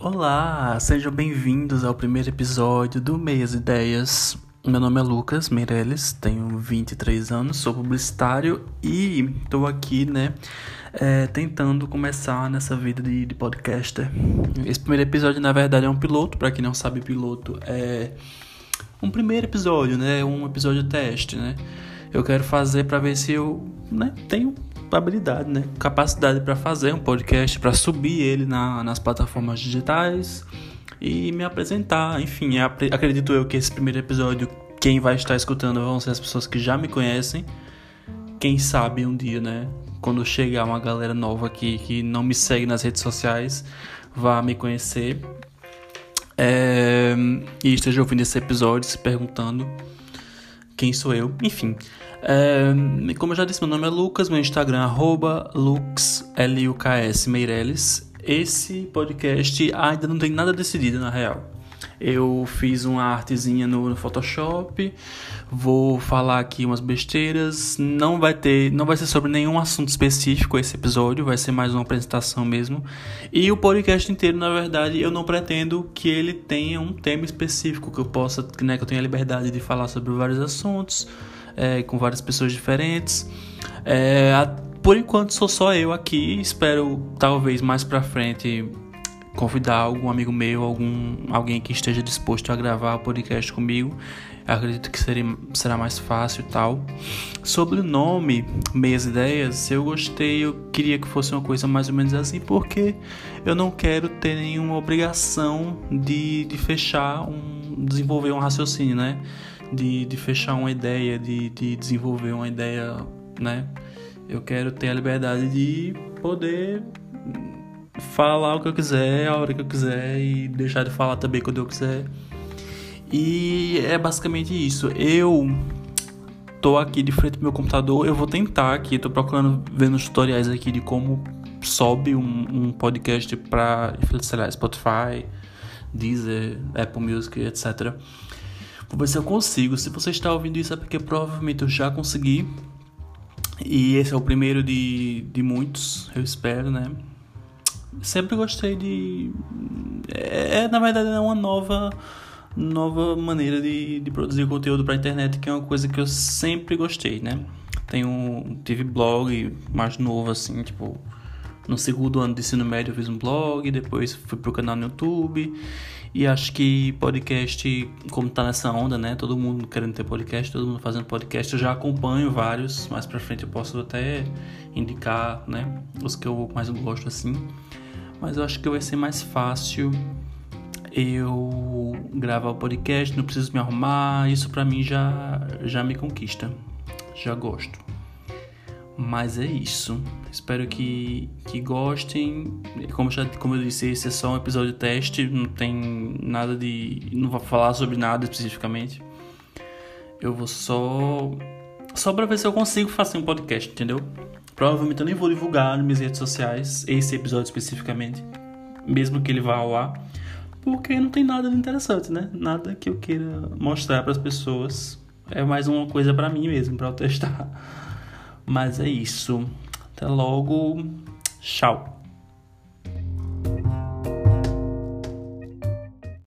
Olá, sejam bem-vindos ao primeiro episódio do Meias Ideias. Meu nome é Lucas Meirelles, tenho 23 anos, sou publicitário e estou aqui, né, é, tentando começar nessa vida de, de podcaster. Esse primeiro episódio, na verdade, é um piloto, para quem não sabe, piloto é um primeiro episódio, né, um episódio teste, né. Eu quero fazer para ver se eu, né, tenho habilidade, né? Capacidade para fazer um podcast, para subir ele na, nas plataformas digitais e me apresentar. Enfim, acredito eu que esse primeiro episódio, quem vai estar escutando vão ser as pessoas que já me conhecem. Quem sabe um dia, né? Quando chegar uma galera nova aqui que não me segue nas redes sociais, vá me conhecer. É, e esteja ouvindo esse episódio se perguntando quem sou eu. Enfim, é, como eu já disse, meu nome é Lucas, meu Instagram é Lux, Meirelles. Esse podcast ainda não tem nada decidido, na real. Eu fiz uma artezinha no, no, Photoshop, vou falar aqui umas besteiras. Não vai ter, não vai ser sobre nenhum assunto específico esse episódio, vai ser mais uma apresentação mesmo. E o podcast inteiro, na verdade, eu não pretendo que ele tenha um tema específico que eu possa, né, que eu tenha liberdade de falar sobre vários assuntos é, com várias pessoas diferentes. É, a, por enquanto sou só eu aqui, espero talvez mais pra frente convidar algum amigo meu, algum alguém que esteja disposto a gravar o podcast comigo. acredito que seria, será mais fácil e tal. Sobre o nome, Meias Ideias, eu gostei, eu queria que fosse uma coisa mais ou menos assim, porque eu não quero ter nenhuma obrigação de, de fechar um. desenvolver um raciocínio, né? De, de fechar uma ideia, de, de desenvolver uma ideia, né? Eu quero ter a liberdade de poder falar o que eu quiser, a hora que eu quiser e deixar de falar também quando eu quiser. E é basicamente isso. Eu tô aqui de frente ao meu computador, eu vou tentar aqui, tô procurando ver nos tutoriais aqui de como sobe um, um podcast para, sei lá, Spotify, Deezer, Apple Music, etc. Vou ver se eu consigo. Se você está ouvindo isso é porque provavelmente eu já consegui. E esse é o primeiro de, de muitos, eu espero, né? Sempre gostei de. É, é na verdade, é uma nova nova maneira de, de produzir conteúdo para internet, que é uma coisa que eu sempre gostei, né? Tenho, tive blog mais novo, assim, tipo, no segundo ano de ensino médio eu fiz um blog, depois fui pro canal no YouTube e acho que podcast, como tá nessa onda, né? Todo mundo querendo ter podcast, todo mundo fazendo podcast. Eu já acompanho vários, mais pra frente eu posso até indicar, né? Os que eu mais gosto assim. Mas eu acho que vai ser mais fácil eu gravar o podcast, não preciso me arrumar. Isso pra mim já, já me conquista. Já gosto. Mas é isso. Espero que, que gostem. Como, já, como eu disse, esse é só um episódio teste. Não tem nada de. Não vou falar sobre nada especificamente. Eu vou só. Só pra ver se eu consigo fazer um podcast, entendeu? Provavelmente eu nem vou divulgar nas minhas redes sociais esse episódio especificamente. Mesmo que ele vá ao ar. Porque não tem nada de interessante, né? Nada que eu queira mostrar para as pessoas. É mais uma coisa para mim mesmo, para eu testar. Mas é isso. Até logo. Tchau.